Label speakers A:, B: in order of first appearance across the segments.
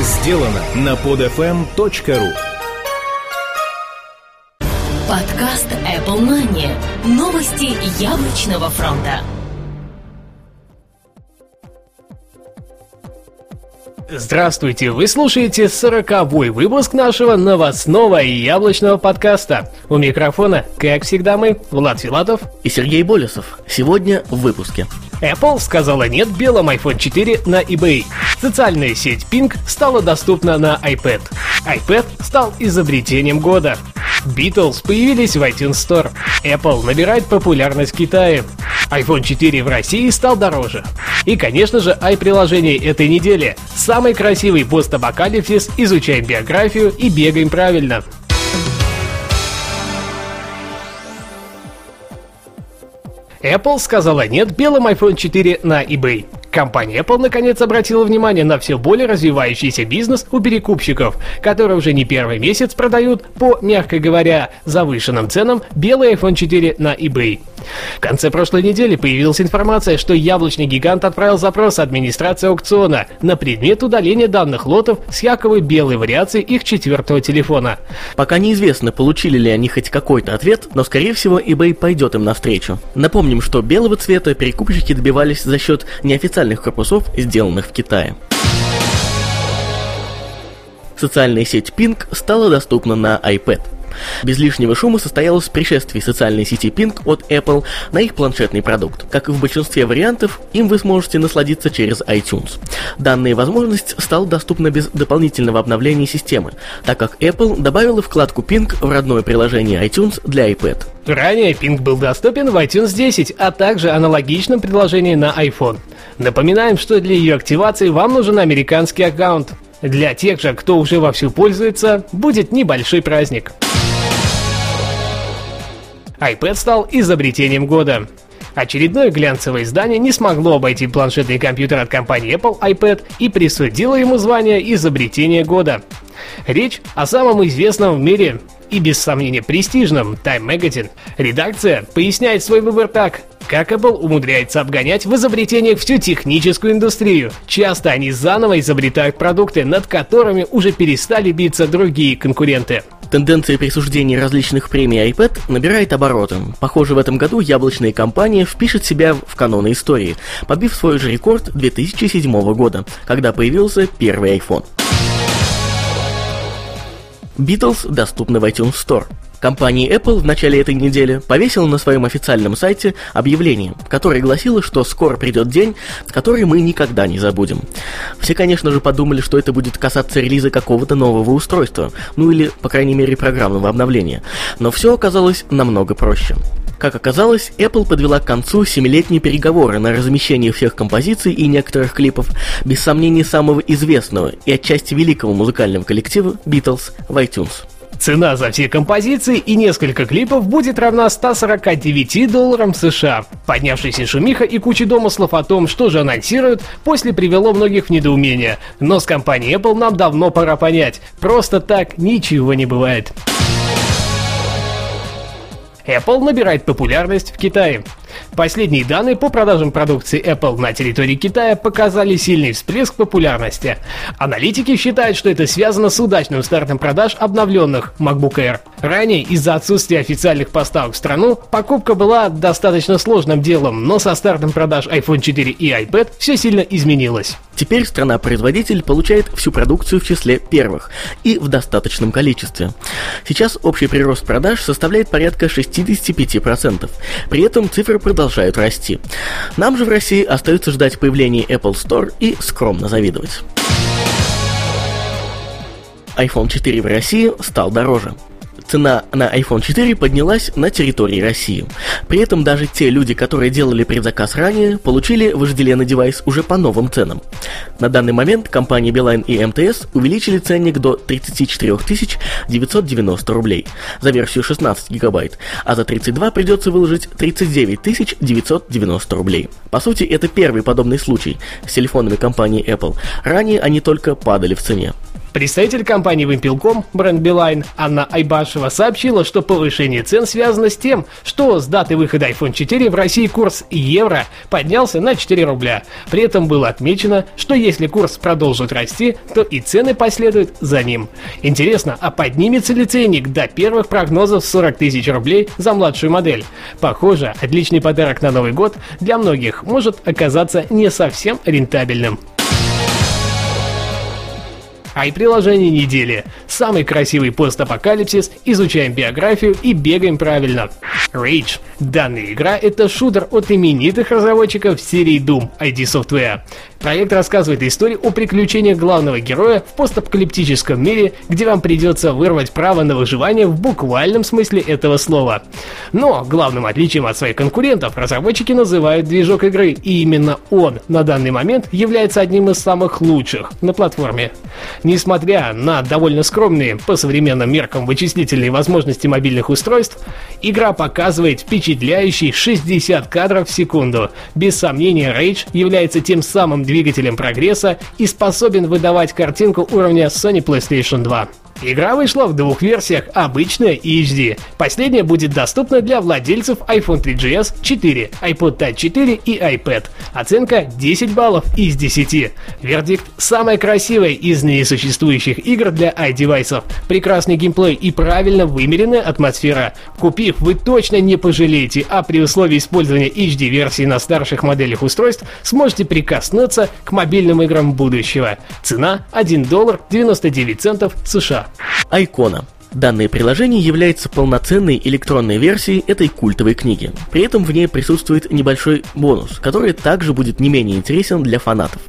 A: сделано на podfm.ru
B: Подкаст Apple Money. Новости яблочного фронта.
C: Здравствуйте! Вы слушаете сороковой выпуск нашего новостного и яблочного подкаста. У микрофона, как всегда, мы, Влад Филатов
D: и Сергей Болесов. Сегодня в выпуске.
C: Apple сказала нет белому iPhone 4 на eBay. Социальная сеть Pink стала доступна на iPad. iPad стал изобретением года. Beatles появились в iTunes Store. Apple набирает популярность в Китае. iPhone 4 в России стал дороже. И, конечно же, i-приложение этой недели. Самый красивый постапокалипсис, изучаем биографию и бегаем правильно. Apple сказала нет белым iPhone 4 на eBay. Компания Apple наконец обратила внимание на все более развивающийся бизнес у перекупщиков, которые уже не первый месяц продают по, мягко говоря, завышенным ценам белый iPhone 4 на eBay. В конце прошлой недели появилась информация, что яблочный гигант отправил запрос администрации аукциона на предмет удаления данных лотов с якобы белой вариацией их четвертого телефона.
D: Пока неизвестно, получили ли они хоть какой-то ответ, но скорее всего eBay пойдет им навстречу. Напомним, что белого цвета перекупщики добивались за счет неофициальных корпусов, сделанных в Китае. Социальная сеть Pink стала доступна на iPad. Без лишнего шума состоялось пришествие социальной сети Pink от Apple на их планшетный продукт. Как и в большинстве вариантов, им вы сможете насладиться через iTunes. Данная возможность стала доступна без дополнительного обновления системы, так как Apple добавила вкладку Pink в родное приложение iTunes для iPad.
C: Ранее Pink был доступен в iTunes 10, а также аналогичном приложении на iPhone. Напоминаем, что для ее активации вам нужен американский аккаунт. Для тех же, кто уже вовсю пользуется, будет небольшой праздник iPad стал изобретением года. Очередное глянцевое издание не смогло обойти планшетный компьютер от компании Apple iPad и присудило ему звание изобретения года. Речь о самом известном в мире и без сомнения престижном Time Magazine. Редакция поясняет свой выбор так. Как Apple умудряется обгонять в изобретениях всю техническую индустрию. Часто они заново изобретают продукты, над которыми уже перестали биться другие конкуренты.
D: Тенденция присуждения различных премий iPad набирает обороты. Похоже, в этом году яблочная компания впишет себя в каноны истории, побив свой же рекорд 2007 года, когда появился первый iPhone. Beatles доступны в iTunes Store. Компания Apple в начале этой недели повесила на своем официальном сайте объявление, которое гласило, что скоро придет день, который мы никогда не забудем. Все, конечно же, подумали, что это будет касаться релиза какого-то нового устройства, ну или, по крайней мере, программного обновления. Но все оказалось намного проще. Как оказалось, Apple подвела к концу семилетние переговоры на размещение всех композиций и некоторых клипов, без сомнения самого известного и отчасти великого музыкального коллектива Beatles в iTunes.
C: Цена за все композиции и несколько клипов будет равна 149 долларам США. Поднявшаяся шумиха и куча домыслов о том, что же анонсируют, после привело многих в недоумение. Но с компанией Apple нам давно пора понять, просто так ничего не бывает. Apple набирает популярность в Китае. Последние данные по продажам продукции Apple на территории Китая показали сильный всплеск популярности. Аналитики считают, что это связано с удачным стартом продаж обновленных MacBook Air. Ранее из-за отсутствия официальных поставок в страну покупка была достаточно сложным делом, но со стартом продаж iPhone 4 и iPad все сильно изменилось.
D: Теперь страна-производитель получает всю продукцию в числе первых и в достаточном количестве. Сейчас общий прирост продаж составляет порядка 65%. При этом цифры продолжают расти. Нам же в России остается ждать появления Apple Store и скромно завидовать. iPhone 4 в России стал дороже цена на iPhone 4 поднялась на территории России. При этом даже те люди, которые делали предзаказ ранее, получили вожделенный девайс уже по новым ценам. На данный момент компании Beeline и МТС увеличили ценник до 34 990 рублей за версию 16 гигабайт, а за 32 придется выложить 39 990 рублей. По сути, это первый подобный случай с телефонами компании Apple. Ранее они только падали в цене.
C: Представитель компании Wimpel.com, бренд Билайн, Анна Айбашева сообщила, что повышение цен связано с тем, что с даты выхода iPhone 4 в России курс евро поднялся на 4 рубля. При этом было отмечено, что если курс продолжит расти, то и цены последуют за ним. Интересно, а поднимется ли ценник до первых прогнозов 40 тысяч рублей за младшую модель? Похоже, отличный подарок на Новый год для многих может оказаться не совсем рентабельным. И приложение недели. Самый красивый постапокалипсис, изучаем биографию и бегаем правильно. Rage. Данная игра — это шутер от именитых разработчиков серии Doom ID Software. Проект рассказывает историю о приключениях главного героя в постапокалиптическом мире, где вам придется вырвать право на выживание в буквальном смысле этого слова. Но главным отличием от своих конкурентов разработчики называют движок игры, и именно он на данный момент является одним из самых лучших на платформе. Несмотря на довольно скромные по современным меркам вычислительные возможности мобильных устройств, игра показывает впечатляющий 60 кадров в секунду. Без сомнения, Rage является тем самым двигателем прогресса и способен выдавать картинку уровня Sony PlayStation 2. Игра вышла в двух версиях, обычная и HD. Последняя будет доступна для владельцев iPhone 3GS 4, iPod Touch 4 и iPad. Оценка 10 баллов из 10. Вердикт – самая красивая из несуществующих игр для iDevice. Прекрасный геймплей и правильно вымеренная атмосфера. Купив, вы точно не пожалеете, а при условии использования HD-версии на старших моделях устройств сможете прикоснуться к мобильным играм будущего. Цена 1 доллар 99 центов США.
D: Айкона. Данное приложение является полноценной электронной версией этой культовой книги. При этом в ней присутствует небольшой бонус, который также будет не менее интересен для фанатов.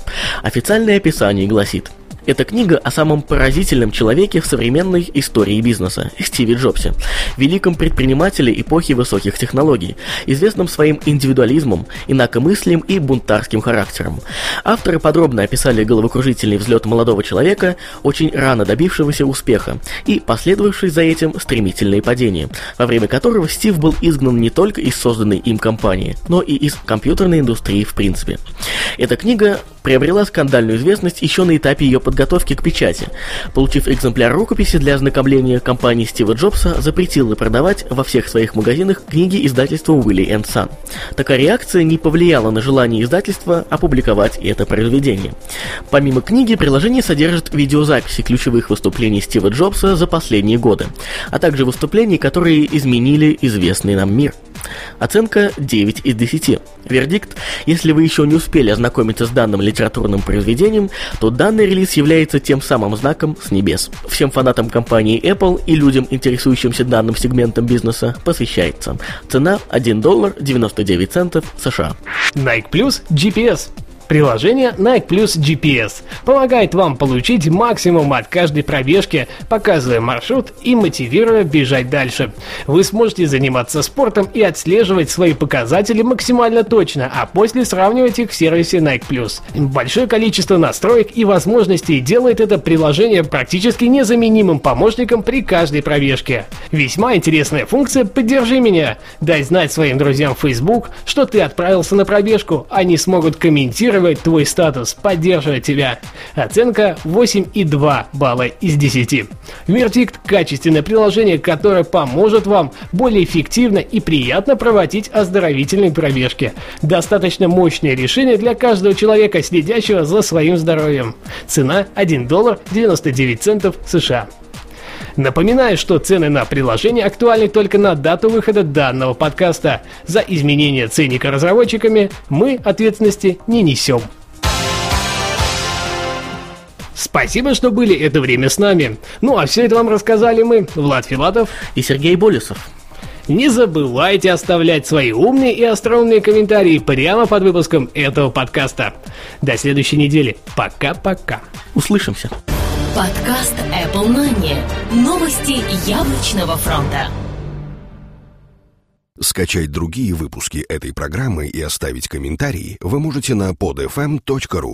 D: Официальное описание гласит – это книга о самом поразительном человеке в современной истории бизнеса – Стиве Джобсе, великом предпринимателе эпохи высоких технологий, известном своим индивидуализмом, инакомыслием и бунтарским характером. Авторы подробно описали головокружительный взлет молодого человека, очень рано добившегося успеха, и последовавший за этим стремительные падения, во время которого Стив был изгнан не только из созданной им компании, но и из компьютерной индустрии в принципе. Эта книга приобрела скандальную известность еще на этапе ее подготовки к печати. Получив экземпляр рукописи для ознакомления, компания Стива Джобса запретила продавать во всех своих магазинах книги издательства Уилли энд Сан. Такая реакция не повлияла на желание издательства опубликовать это произведение. Помимо книги, приложение содержит видеозаписи ключевых выступлений Стива Джобса за последние годы, а также выступлений, которые изменили известный нам мир. Оценка 9 из 10. Вердикт, если вы еще не успели ознакомиться с данным литературным произведением, то данный релиз является тем самым знаком с небес. Всем фанатам компании Apple и людям, интересующимся данным сегментом бизнеса, посвящается. Цена 1 доллар 99 центов США.
C: Nike Plus GPS Приложение Nike Plus GPS помогает вам получить максимум от каждой пробежки, показывая маршрут и мотивируя бежать дальше. Вы сможете заниматься спортом и отслеживать свои показатели максимально точно, а после сравнивать их в сервисе Nike Plus. Большое количество настроек и возможностей делает это приложение практически незаменимым помощником при каждой пробежке. Весьма интересная функция «Поддержи меня». Дай знать своим друзьям в Facebook, что ты отправился на пробежку, они смогут комментировать поддерживает твой статус, поддерживает тебя. Оценка 8,2 балла из 10. Вердикт – качественное приложение, которое поможет вам более эффективно и приятно проводить оздоровительные пробежки. Достаточно мощное решение для каждого человека, следящего за своим здоровьем. Цена 1 доллар 99 центов США. Напоминаю, что цены на приложение актуальны только на дату выхода данного подкаста. За изменение ценника разработчиками мы ответственности не несем. Спасибо, что были это время с нами. Ну а все это вам рассказали мы, Влад Филатов
D: и Сергей Болесов.
C: Не забывайте оставлять свои умные и остроумные комментарии прямо под выпуском этого подкаста. До следующей недели. Пока-пока.
D: Услышимся.
B: Подкаст Apple Money. Новости яблочного фронта.
E: Скачать другие выпуски этой программы и оставить комментарии вы можете на podfm.ru.